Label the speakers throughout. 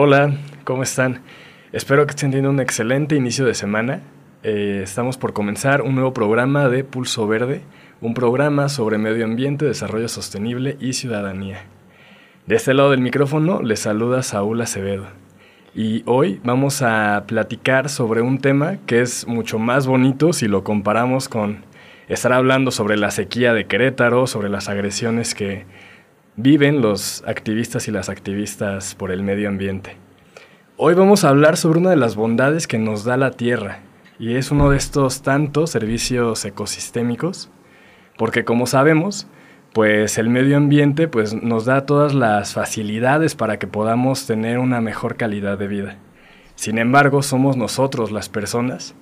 Speaker 1: Hola, ¿cómo están? Espero que estén teniendo un excelente inicio de semana eh, estamos por comenzar un nuevo programa de Pulso Verde, un programa sobre medio ambiente, desarrollo sostenible y ciudadanía. De este lado del micrófono les saluda Saúl Acevedo. Y hoy vamos a platicar sobre un tema que es mucho más bonito si lo comparamos con estar hablando sobre la sequía de Querétaro, sobre las agresiones que viven los activistas y las activistas por el medio ambiente. Hoy vamos a hablar sobre una de las bondades que nos da la tierra, y es uno de estos tantos servicios ecosistémicos, porque como sabemos, pues el medio ambiente pues, nos da todas las facilidades para que podamos tener una mejor calidad de vida. Sin embargo, somos nosotros las personas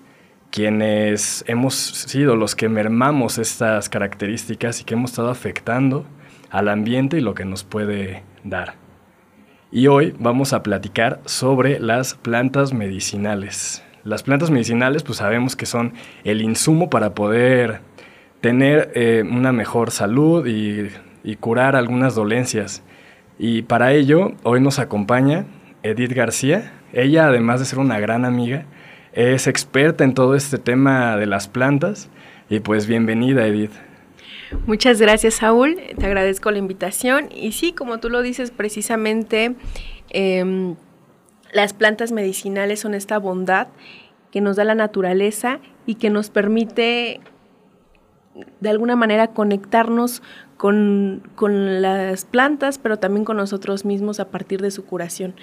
Speaker 1: quienes hemos sido los que mermamos estas características y que hemos estado afectando al ambiente y lo que nos puede dar. Y hoy vamos a platicar sobre las plantas medicinales. Las plantas medicinales, pues sabemos que son el insumo para poder tener eh, una mejor salud y, curar algunas dolencias. Y para ello, hoy nos acompaña Edith García. Ella, además de ser una gran amiga, es experta en todo este tema de las plantas. Y pues bienvenida, Edith.
Speaker 2: Muchas gracias, Saúl. Te agradezco la invitación. Y sí, como tú lo dices, precisamente em, las plantas medicinales son esta bondad que nos da la naturaleza y que nos permite de alguna manera conectarnos con, las plantas, pero también con nosotros mismos a partir de su curación.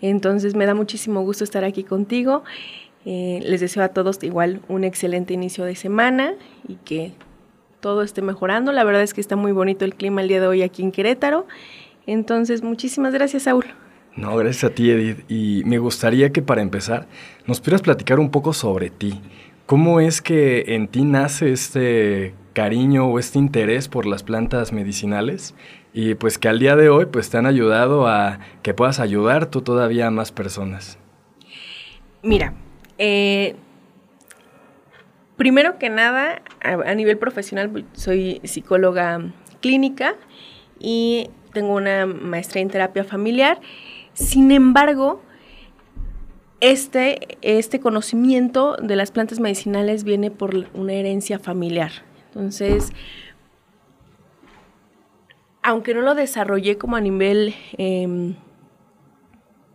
Speaker 2: Entonces me da muchísimo gusto estar aquí contigo. Eh, les deseo a todos igual un excelente inicio de semana y que todo esté mejorando. La verdad es que está muy bonito el clima el día de hoy aquí en Querétaro. Entonces, muchísimas gracias, Saúl.
Speaker 1: No, gracias a ti, Edith. Y me gustaría que para empezar nos pudieras platicar un poco sobre ti. ¿Cómo es que en ti nace este cariño o este interés por las plantas medicinales? Y pues que al día de hoy pues te han ayudado a que puedas ayudar tú todavía a más personas.
Speaker 2: Mira, eh, primero que nada, a nivel profesional soy psicóloga clínica y tengo una maestría en terapia familiar sin embargo, este, este conocimiento de las plantas medicinales viene por una herencia familiar. Entonces, aunque no lo desarrollé como a nivel em,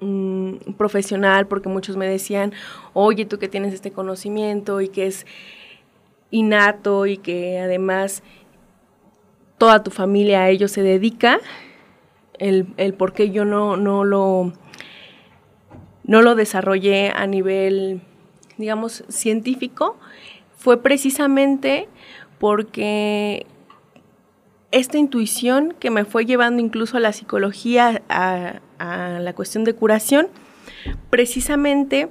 Speaker 2: mm, profesional, porque muchos me decían, oye, tú que tienes este conocimiento y que es innato y que además toda tu familia a ello se dedica, el, el por qué yo no, no, lo, no lo desarrollé a nivel, digamos, científico, fue precisamente porque esta intuición que me fue llevando incluso a la psicología, a, a la cuestión de curación, precisamente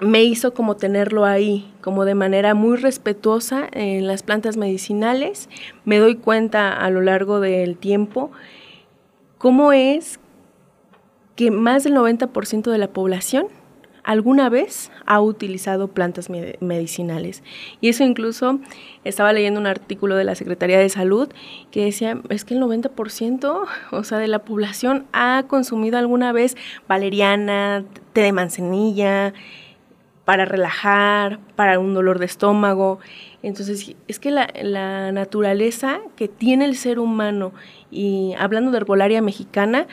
Speaker 2: me hizo como tenerlo ahí, como de manera muy respetuosa en las plantas medicinales. Me doy cuenta a lo largo del tiempo cómo es que más del 90% de la población alguna vez ha utilizado plantas medicinales. Y eso incluso estaba leyendo un artículo de la Secretaría de Salud que decía, es que el 90%, o sea, de la población ha consumido alguna vez valeriana, té de manzanilla, para relajar, para un dolor de estómago. Entonces, es que la, la naturaleza que tiene el ser humano y hablando de herbolaria mexicana,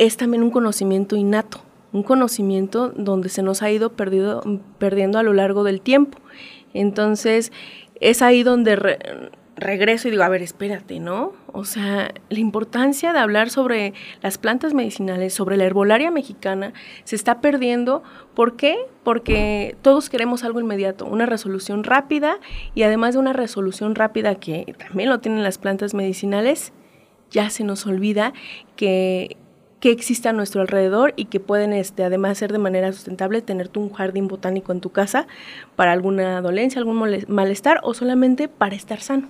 Speaker 2: es también un conocimiento innato, un conocimiento donde se nos ha ido perdido, perdiendo a lo largo del tiempo. Entonces, es ahí donde regreso y digo, a ver, espérate, ¿no? O sea, la importancia de hablar sobre las plantas medicinales, sobre la herbolaria mexicana, se está perdiendo. ¿Por qué? Porque todos queremos algo inmediato, una resolución rápida y además de una resolución rápida que también lo tienen las plantas medicinales, ya se nos olvida que, que existe a nuestro alrededor y que pueden, este, además ser de manera sustentable, tener tú un jardín botánico en tu casa para alguna dolencia, algún malestar o solamente para estar sano.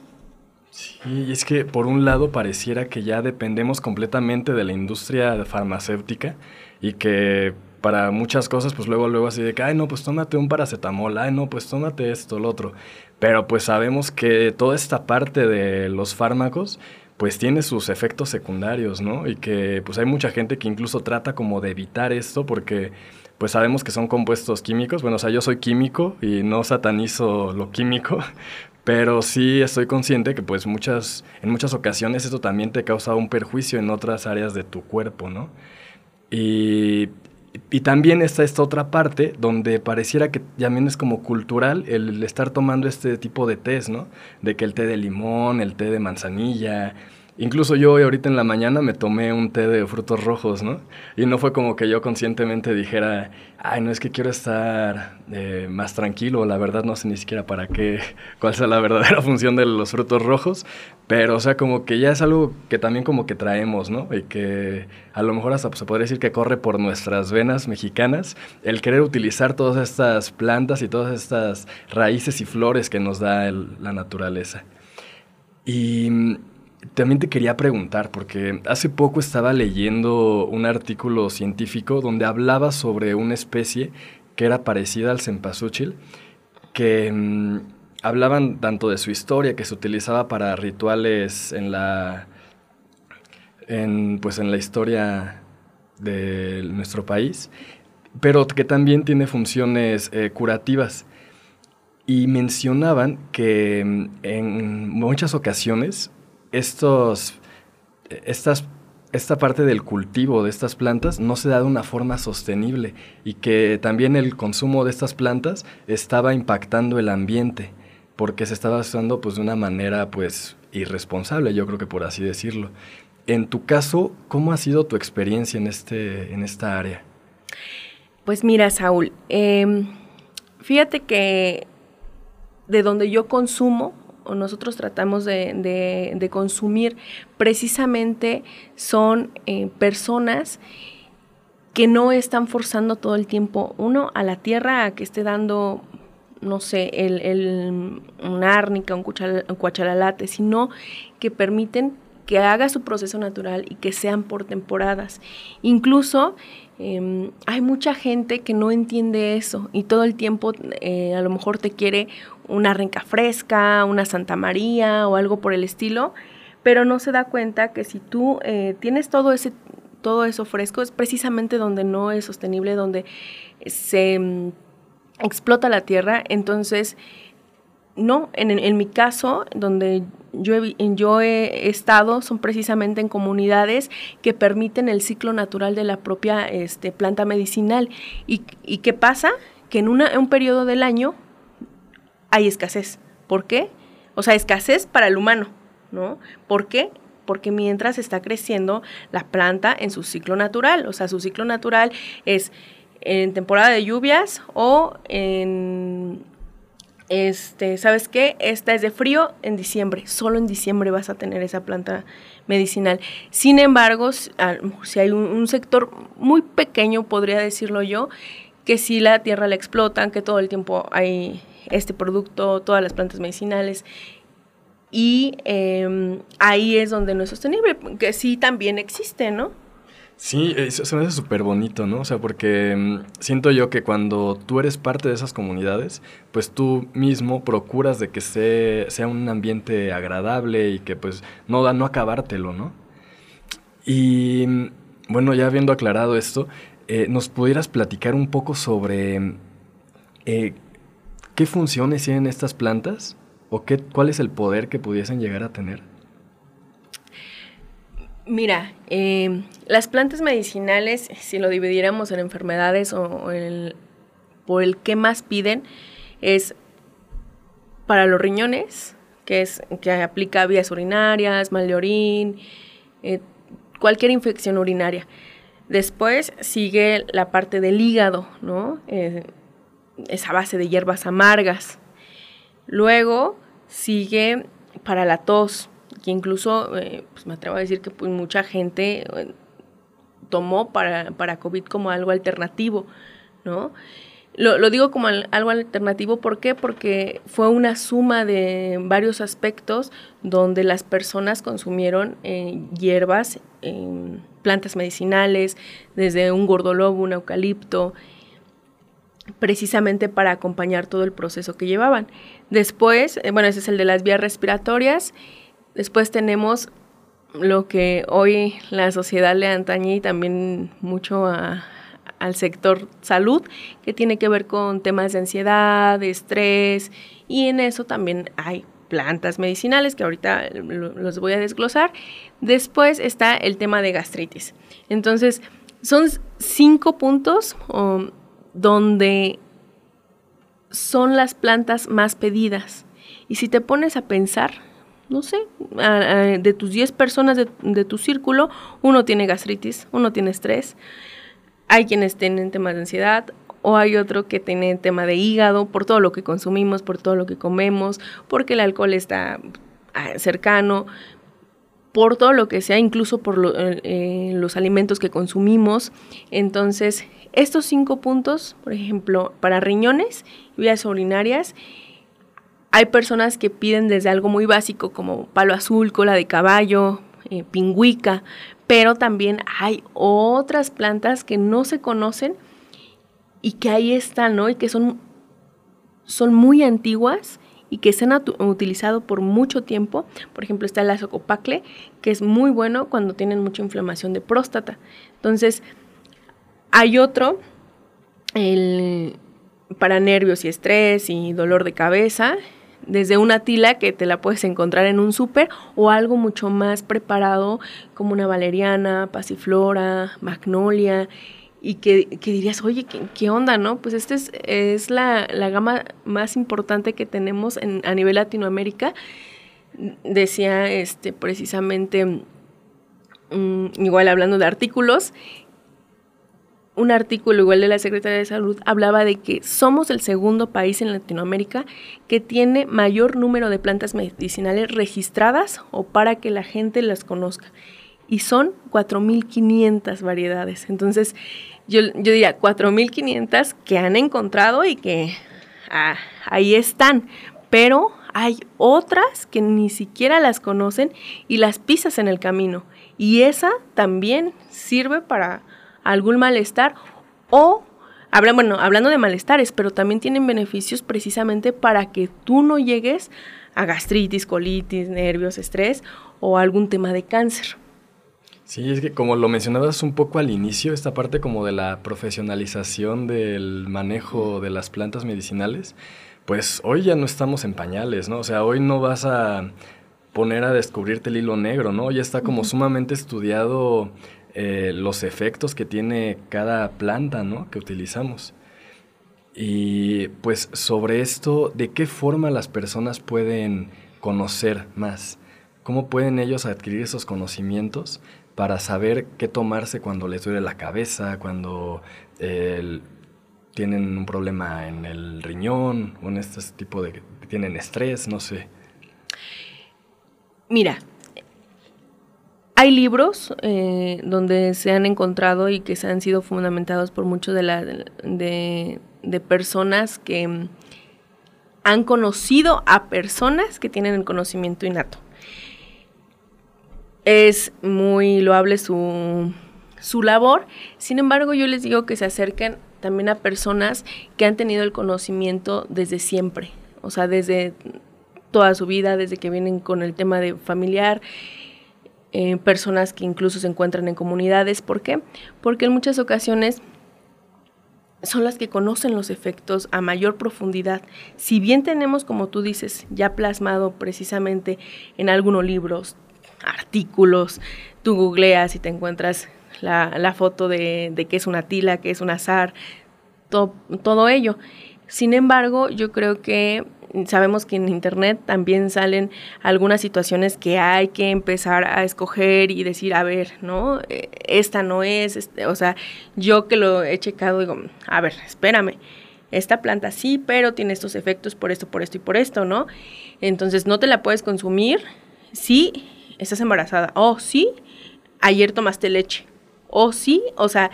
Speaker 1: Sí, es que por un lado pareciera que ya dependemos completamente de la industria farmacéutica y que para muchas cosas, pues luego, luego así de que, ay, no, pues tómate un paracetamol, ay, no, pues tómate esto, lo otro. Pero pues sabemos que toda esta parte de los fármacos, pues tiene sus efectos secundarios, ¿no? Y que pues hay mucha gente que incluso trata como de evitar esto porque pues sabemos que son compuestos químicos. Bueno, o sea, yo soy químico y no satanizo lo químico, pero sí estoy consciente que pues muchas, en muchas ocasiones esto también te causa un perjuicio en otras áreas de tu cuerpo, ¿no? Y, y también está esta otra parte donde pareciera que también es como cultural el estar tomando este tipo de tés, ¿no? De que el té de limón, el té de manzanilla, Incluso yo hoy ahorita en la mañana me tomé un té de frutos rojos, ¿no? Y no fue como que yo conscientemente dijera, ay, no es que quiero estar eh, más tranquilo, la verdad no sé ni siquiera para qué, cuál sea la verdadera función de los frutos rojos, pero o sea, como que ya es algo que también como que traemos, ¿no? Y que a lo mejor hasta se podría decir que corre por nuestras venas mexicanas, el querer utilizar todas estas plantas y todas estas raíces y flores que nos da la naturaleza. Y también te quería preguntar, porque hace poco estaba leyendo un artículo científico donde hablaba sobre una especie que era parecida al cempasúchil, que mm, hablaban tanto de su historia, que se utilizaba para rituales en la, en, pues en la historia de nuestro país, pero que también tiene funciones eh, curativas. Y mencionaban que mm, en muchas ocasiones estos, estas, esta parte del cultivo de estas plantas no se da de una forma sostenible y que también el consumo de estas plantas estaba impactando el ambiente porque se estaba usando pues de una manera pues irresponsable, yo creo que por así decirlo. En tu caso, ¿cómo ha sido tu experiencia en, este, en esta área?
Speaker 2: Pues mira, Saúl, em, fíjate que de donde yo consumo, o nosotros tratamos de, consumir precisamente son eh, personas que no están forzando todo el tiempo, uno, a la tierra a que esté dando, no sé, el, el un árnica, un, cuachalalate, sino que permiten que haga su proceso natural y que sean por temporadas. Incluso em, hay mucha gente que no entiende eso y todo el tiempo eh, a lo mejor te quiere una renca fresca, una Santa María o algo por el estilo, pero no se da cuenta que si tú eh, tienes todo ese todo eso fresco es precisamente donde no es sostenible, donde se mm, explota la tierra, entonces no, en, mi caso, donde yo he, yo he estado, son precisamente en comunidades que permiten el ciclo natural de la propia este, planta medicinal. ¿Y, qué pasa? Que en un periodo del año hay escasez. ¿Por qué? O sea, escasez para el humano, ¿no? ¿Por qué? Porque mientras está creciendo la planta en su ciclo natural, o sea, su ciclo natural es en temporada de lluvias o en este, ¿sabes qué? Esta es de frío en diciembre. Solo en diciembre vas a tener esa planta medicinal. Sin embargo, si hay un, sector muy pequeño, podría decirlo yo, que si la tierra la explotan, que todo el tiempo hay este producto, todas las plantas medicinales. Y em, ahí es donde no es sostenible, que sí también existe, ¿no?
Speaker 1: Sí, eso se me hace súper bonito, ¿no? O sea, porque mm, siento yo que cuando tú eres parte de esas comunidades, pues tú mismo procuras de que sea un ambiente agradable y que pues no da no acabártelo, ¿no? Y mm, bueno, ya habiendo aclarado esto, eh, ¿nos pudieras platicar un poco sobre eh, ¿Qué funciones tienen estas plantas? ¿O qué, cuál es el poder que pudiesen llegar a tener?
Speaker 2: Mira, em, las plantas medicinales, si lo dividiéramos en enfermedades o por el que más piden, es para los riñones, que es que aplica vías urinarias, mal de orín, eh, cualquier infección urinaria. Después sigue la parte del hígado, ¿no? Eh, esa base de hierbas amargas. Luego sigue para la tos, que incluso, eh, pues me atrevo a decir que pues, mucha gente eh, tomó para, para COVID como algo alternativo, ¿no? Lo, digo como algo alternativo, ¿por qué? Porque fue una suma de varios aspectos donde las personas consumieron eh, hierbas, plantas medicinales, desde un gordolobo, un eucalipto, precisamente para acompañar todo el proceso que llevaban. Después, eh, bueno, ese es el de las vías respiratorias. Después tenemos lo que hoy la sociedad le antañe y también mucho al sector salud, que tiene que ver con temas de ansiedad, estrés, y en eso también hay plantas medicinales que ahorita los voy a desglosar. Después está el tema de gastritis. Entonces, son cinco puntos donde son las plantas más pedidas. Y si te pones a pensar, no sé, de tus 10 personas de, tu círculo, uno tiene gastritis, uno tiene estrés, hay quienes tienen temas de ansiedad o hay otro que tiene tema de hígado por todo lo que consumimos, por todo lo que comemos, porque el alcohol está ah, cercano, por todo lo que sea, incluso por eh, eh, los alimentos que consumimos. Entonces, estos cinco puntos, por ejemplo, para riñones y vías urinarias, hay personas que piden desde algo muy básico como palo azul, cola de caballo, eh, pingüica, pero también hay otras plantas que no se conocen y que ahí están, ¿no? Y que son, son muy antiguas y que se han utilizado por mucho tiempo. Por ejemplo, está el azocopacle, que es muy bueno cuando tienen mucha inflamación de próstata. Entonces, hay otro, el, para nervios y estrés y dolor de cabeza, desde una tila que te la puedes encontrar en un súper o algo mucho más preparado como una valeriana, pasiflora, magnolia y que, dirías, oye, ¿qué, onda, no? Pues esta es, la, gama más importante que tenemos en, a nivel Latinoamérica. Decía este, precisamente, mm, igual hablando de artículos, un artículo igual de la Secretaría de Salud hablaba de que somos el segundo país en Latinoamérica que tiene mayor número de plantas medicinales registradas o para que la gente las conozca. Y son 4.500 variedades. Entonces, yo, yo diría 4.500 que han encontrado y que ah, ahí están. Pero hay otras que ni siquiera las conocen y las pisas en el camino. Y esa también sirve para algún malestar o bueno, hablando de malestares, pero también tienen beneficios precisamente para que tú no llegues a gastritis, colitis, nervios, estrés o algún tema de cáncer.
Speaker 1: Sí, es que como lo mencionabas un poco al inicio, esta parte como de la profesionalización del manejo de las plantas medicinales, pues hoy ya no estamos en pañales, ¿no? O sea, hoy no vas a poner a descubrirte el hilo negro, ¿no? Ya está como sumamente estudiado eh, los efectos que tiene cada planta ¿no? que utilizamos. Y pues sobre esto, ¿de qué forma las personas pueden conocer más? ¿Cómo pueden ellos adquirir esos conocimientos para saber qué tomarse cuando les duele la cabeza, cuando tienen un problema en el riñón o en este tipo de... tienen estrés, no sé?
Speaker 2: Mira, hay libros eh, donde se han encontrado y que se han sido fundamentados por muchos de, la, de, personas que han conocido a personas que tienen el conocimiento innato. Es muy loable su, su labor, sin embargo yo les digo que se acerquen también a personas que han tenido el conocimiento desde siempre, o sea, desde toda su vida, desde que vienen con el tema de familiar eh, personas que incluso se encuentran en comunidades. ¿Por qué? Porque en muchas ocasiones son las que conocen los efectos a mayor profundidad. Si bien tenemos, como tú dices, ya plasmado precisamente en algunos libros, artículos, tú googleas y te encuentras la, foto de, de qué es una tila, qué es un azar, todo ello. Sin embargo, yo creo que sabemos que en Internet también salen algunas situaciones que hay que empezar a escoger y decir, a ver, ¿no? Eh, esta no es, este, o sea, yo que lo he checado digo, a ver, espérame, esta planta sí, pero tiene estos efectos por esto, por esto y por esto, ¿no? Entonces no te la puedes consumir sí, estás embarazada. Oh, sí, ayer tomaste leche. Oh, sí, o sea,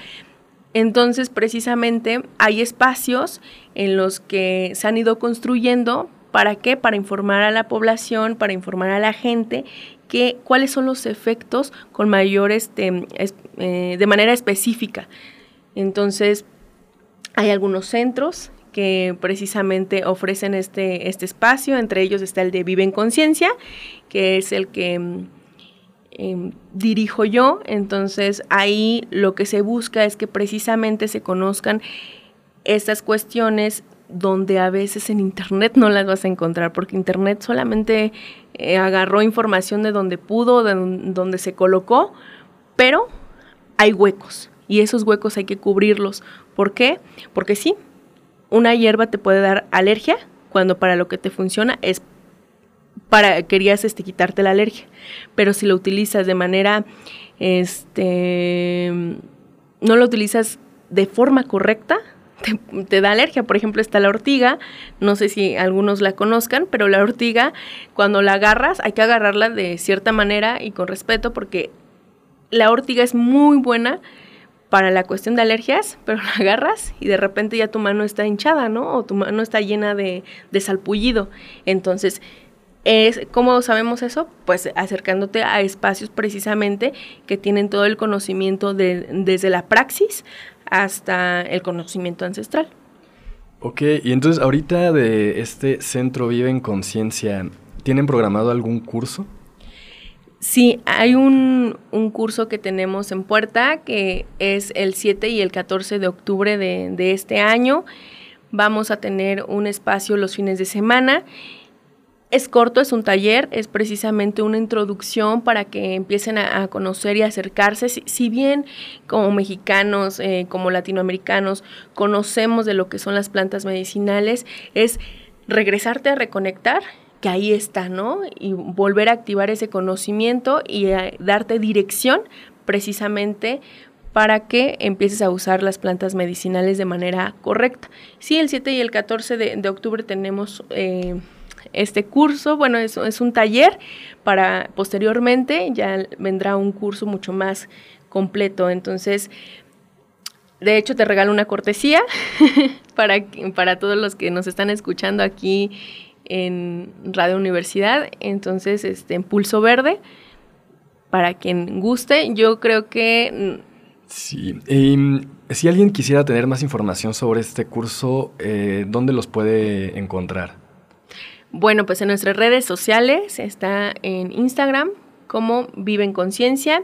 Speaker 2: entonces precisamente hay espacios en los que se han ido construyendo ¿Para qué? Para informar a la población, para informar a la gente que, cuáles son los efectos con mayor, este, eh, de manera específica. Entonces, hay algunos centros que precisamente ofrecen este, este espacio, entre ellos está el de Vive en Conciencia, que es el que em, dirijo yo, entonces ahí lo que se busca es que precisamente se conozcan estas cuestiones donde a veces en Internet no las vas a encontrar, porque Internet solamente eh, agarró información de donde pudo, de donde se colocó, pero hay huecos y esos huecos hay que cubrirlos. ¿Por qué? Porque sí, una hierba te puede dar alergia cuando para lo que te funciona es para querías este, quitarte la alergia, pero si lo utilizas de manera este no lo utilizas de forma correcta, te, da alergia. Por ejemplo, está la ortiga, no sé si algunos la conozcan, pero la ortiga, cuando la agarras, hay que agarrarla de cierta manera y con respeto, porque la ortiga es muy buena para la cuestión de alergias, pero la agarras y de repente ya tu mano está hinchada, ¿no? O tu mano está llena de, de salpullido. Entonces, es, ¿Cómo sabemos eso? Pues acercándote a espacios precisamente que tienen todo el conocimiento de, desde la praxis hasta el conocimiento ancestral.
Speaker 1: Ok, y entonces ahorita de este Centro Vive en Conciencia, ¿tienen programado algún curso?
Speaker 2: Sí, hay un, curso que tenemos en puerta que es el 7 y el 14 de octubre de, de este año. Vamos a tener un espacio los fines de semana es corto, es un taller, es precisamente una introducción para que empiecen a, conocer y acercarse. Si, bien como mexicanos, eh, como latinoamericanos, conocemos de lo que son las plantas medicinales, es regresarte a reconectar, que ahí está, ¿no? Y volver a activar ese conocimiento y darte dirección precisamente para que empieces a usar las plantas medicinales de manera correcta. Sí, el 7 y el 14 de, octubre tenemos... Eh, este curso. Bueno, es, es un taller para posteriormente ya vendrá un curso mucho más completo. Entonces, de hecho, te regalo una cortesía para, para todos los que nos están escuchando aquí en Radio Universidad. Entonces, este, en Pulso Verde, para quien guste, yo creo que...
Speaker 1: Sí. Em, si alguien quisiera tener más información sobre este curso, eh, ¿dónde los puede encontrar?
Speaker 2: Bueno, pues en nuestras redes sociales está en Instagram como Vive en Conciencia,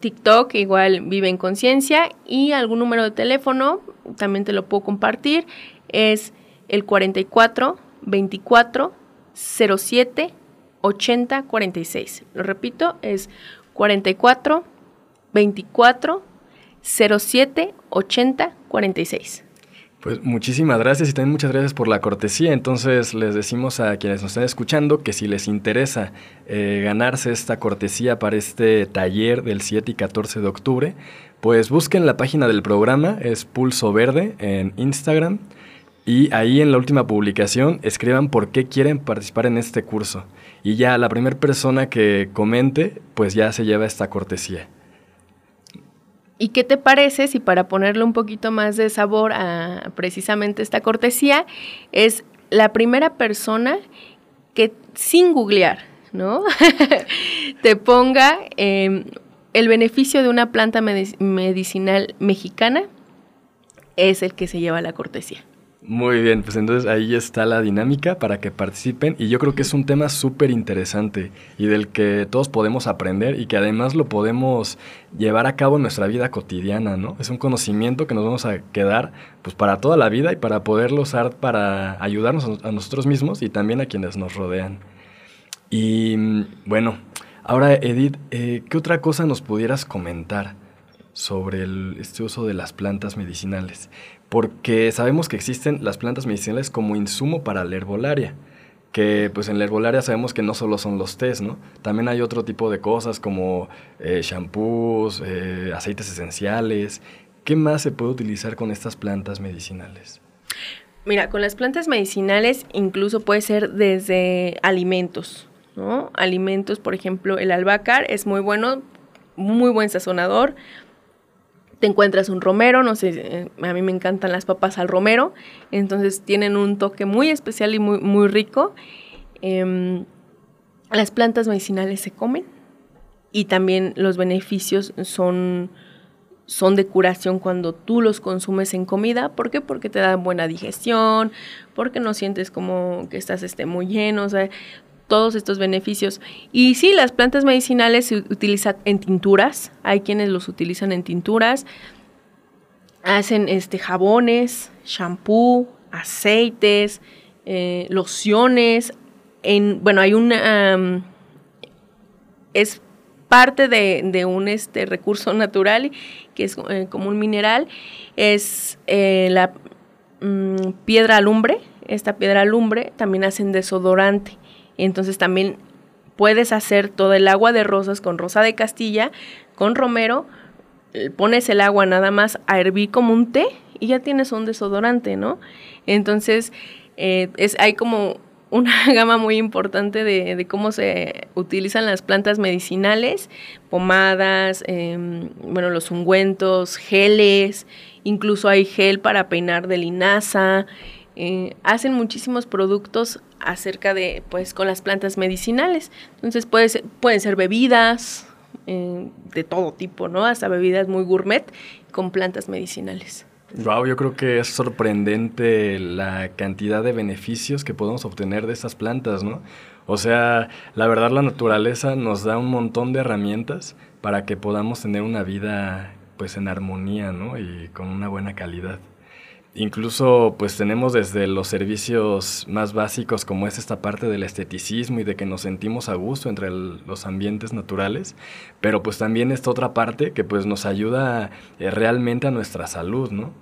Speaker 2: TikTok igual Vive en Conciencia y algún número de teléfono, también te lo puedo compartir, es el 44 24 07 80 46. Lo repito, es 44 24 07 80 46.
Speaker 1: Pues muchísimas gracias y también muchas gracias por la cortesía. Entonces les decimos a quienes nos están escuchando que si les interesa eh, ganarse esta cortesía para este taller del 7 y 14 de octubre, pues busquen la página del programa, es Pulso Verde en Instagram. Y ahí en la última publicación escriban por qué quieren participar en este curso. Y ya la primera persona que comente, pues ya se lleva esta cortesía.
Speaker 2: ¿Y qué te parece si para ponerle un poquito más de sabor a precisamente esta cortesía, es la primera persona que sin googlear, ¿no? te ponga em, el beneficio de una planta medicinal mexicana, es el que se lleva la cortesía.
Speaker 1: Muy bien, pues entonces ahí está la dinámica para que participen y yo creo que es un tema súper interesante y del que todos podemos aprender y que además lo podemos llevar a cabo en nuestra vida cotidiana, ¿no? Es un conocimiento que nos vamos a quedar pues para toda la vida y para poderlo usar para ayudarnos a nosotros mismos y también a quienes nos rodean. Y bueno, ahora Edith, eh, ¿qué otra cosa nos pudieras comentar sobre este uso de las plantas medicinales? porque sabemos que existen las plantas medicinales como insumo para la herbolaria, que pues en la herbolaria sabemos que no solo son los tés, ¿no? También hay otro tipo de cosas como eh, shampoos, eh, aceites esenciales. ¿Qué más se puede utilizar con estas plantas medicinales?
Speaker 2: Mira, con las plantas medicinales incluso puede ser desde alimentos, ¿no? Alimentos, por ejemplo, el albahaca es muy bueno, muy buen sazonador. Te encuentras un romero, no sé, eh, a mí me encantan las papas al romero, entonces tienen un toque muy especial y muy, muy rico. Em, las plantas medicinales se comen y también los beneficios son son de curación cuando tú los consumes en comida. ¿Por qué? Porque te dan buena digestión, porque no sientes como que estás este, muy lleno, o sea, todos estos beneficios. Y sí, las plantas medicinales se utilizan en tinturas, hay quienes los utilizan en tinturas, hacen este, jabones, shampoo, aceites, eh, lociones, en, bueno, hay una... es parte de, un este, recurso natural que es eh, como un mineral, es eh, la mm, piedra alumbre. Esta piedra alumbre también hacen desodorante. Entonces también puedes hacer todo el agua de rosas con rosa de Castilla, con romero, eh, pones el agua nada más a hervir como un té y ya tienes un desodorante, ¿no? Entonces, es, hay como una gama muy importante de, cómo se utilizan las plantas medicinales, pomadas, em, bueno, los ungüentos, geles, incluso hay gel para peinar de linaza. Eh, hacen muchísimos productos acerca de, pues, con las plantas medicinales. Entonces puede pueden ser bebidas eh, de todo tipo, ¿no? Hasta bebidas muy gourmet con plantas medicinales.
Speaker 1: Wow, yo creo que es sorprendente la cantidad de beneficios que podemos obtener de estas plantas, ¿no? O sea, la verdad la naturaleza nos da un montón de herramientas para que podamos tener una vida pues en armonía, ¿no? Y con una buena calidad. Incluso pues tenemos desde los servicios más básicos como es esta parte del esteticismo y de que nos sentimos a gusto entre los ambientes naturales, pero pues también esta otra parte que pues nos ayuda eh, realmente a nuestra salud, ¿no?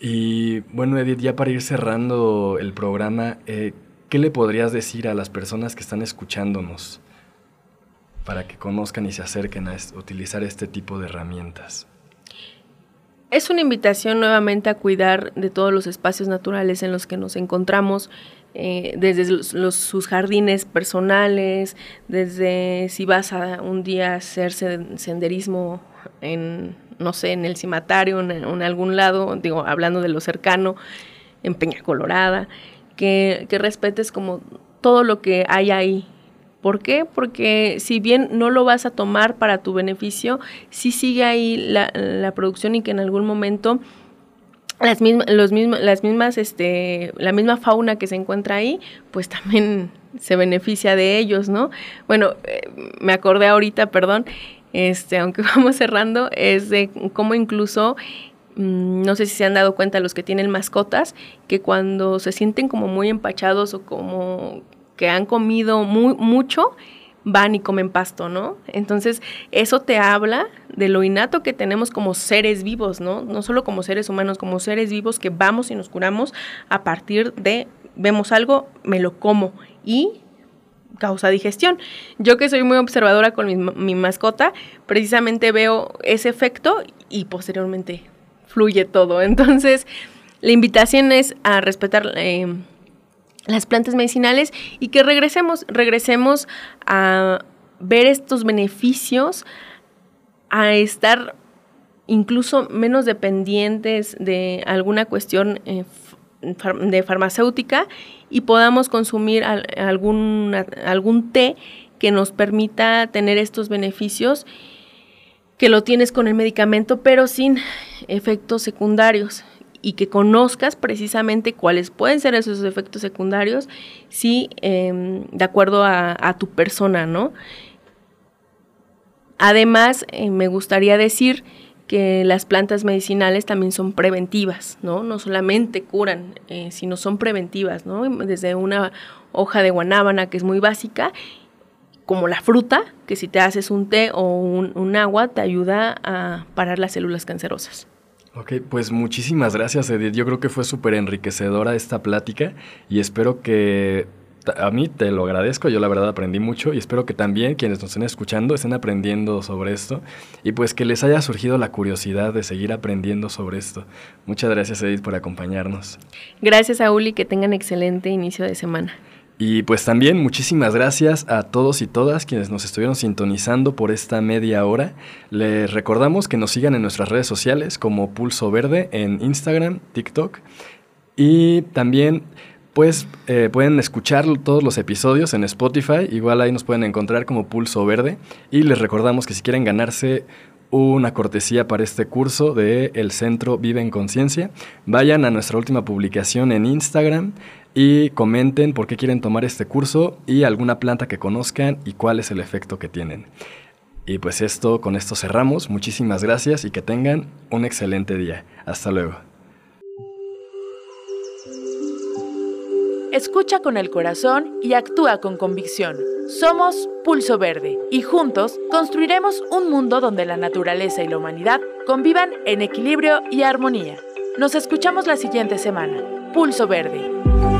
Speaker 1: Y bueno Edith, ya para ir cerrando el programa, eh, ¿qué le podrías decir a las personas que están escuchándonos para que conozcan y se acerquen a utilizar este tipo de herramientas?
Speaker 2: Es una invitación nuevamente a cuidar de todos los espacios naturales en los que nos encontramos, eh, desde los, sus jardines personales, desde si vas a un día a hacer senderismo en, no sé, en el cimatario, en, en algún lado, digo, hablando de lo cercano, en Peña Colorada, que, que respetes como todo lo que hay ahí, ¿Por qué? Porque si bien no lo vas a tomar para tu beneficio, sí sigue ahí la, producción y que en algún momento las mismas, las mismas, este, la misma fauna que se encuentra ahí, pues también se beneficia de ellos, ¿no? Bueno, eh, me acordé ahorita, perdón, este, aunque vamos cerrando, es de cómo incluso mm, no sé si se han dado cuenta los que tienen mascotas, que cuando se sienten como muy empachados o como que han comido muy, mucho, van y comen pasto, ¿no? Entonces, eso te habla de lo innato que tenemos como seres vivos, ¿no? No solo como seres humanos, como seres vivos que vamos y nos curamos a partir de, vemos algo, me lo como y causa digestión. Yo que soy muy observadora con mi, mascota, precisamente veo ese efecto y posteriormente fluye todo. Entonces, la invitación es a respetar... Eh, las plantas medicinales y que regresemos, regresemos a ver estos beneficios, a estar incluso menos dependientes de alguna cuestión eh, de farmacéutica y podamos consumir algún, algún té que nos permita tener estos beneficios que lo tienes con el medicamento pero sin efectos secundarios y que conozcas precisamente cuáles pueden ser esos efectos secundarios, sí, em, de acuerdo a, tu persona, ¿no? Además, eh, me gustaría decir que las plantas medicinales también son preventivas, ¿no? No solamente curan, eh, sino son preventivas, ¿no? Desde una hoja de guanábana que es muy básica, como la fruta, que si te haces un té o un agua te ayuda a parar las células cancerosas.
Speaker 1: Ok, pues muchísimas gracias Edith. Yo creo que fue súper enriquecedora esta plática y espero que a mí te lo agradezco, yo la verdad aprendí mucho y espero que también quienes nos estén escuchando estén aprendiendo sobre esto y pues que les haya surgido la curiosidad de seguir aprendiendo sobre esto. Muchas gracias Edith por acompañarnos.
Speaker 2: Gracias a que tengan excelente inicio de semana.
Speaker 1: Y pues también muchísimas gracias a todos y todas quienes nos estuvieron sintonizando por esta media hora. Les recordamos que nos sigan en nuestras redes sociales como Pulso Verde en Instagram, TikTok y también pues eh, pueden escuchar todos los episodios en Spotify, igual ahí nos pueden encontrar como Pulso Verde y les recordamos que si quieren ganarse una cortesía para este curso de El Centro Vive en Conciencia. Vayan a nuestra última publicación en Instagram y comenten por qué quieren tomar este curso y alguna planta que conozcan y cuál es el efecto que tienen. Y pues esto, con esto cerramos. Muchísimas gracias y que tengan un excelente día. Hasta luego.
Speaker 3: Escucha con el corazón y actúa con convicción. Somos Pulso Verde y juntos construiremos un mundo donde la naturaleza y la humanidad convivan en equilibrio y armonía. Nos escuchamos la siguiente semana. Pulso Verde.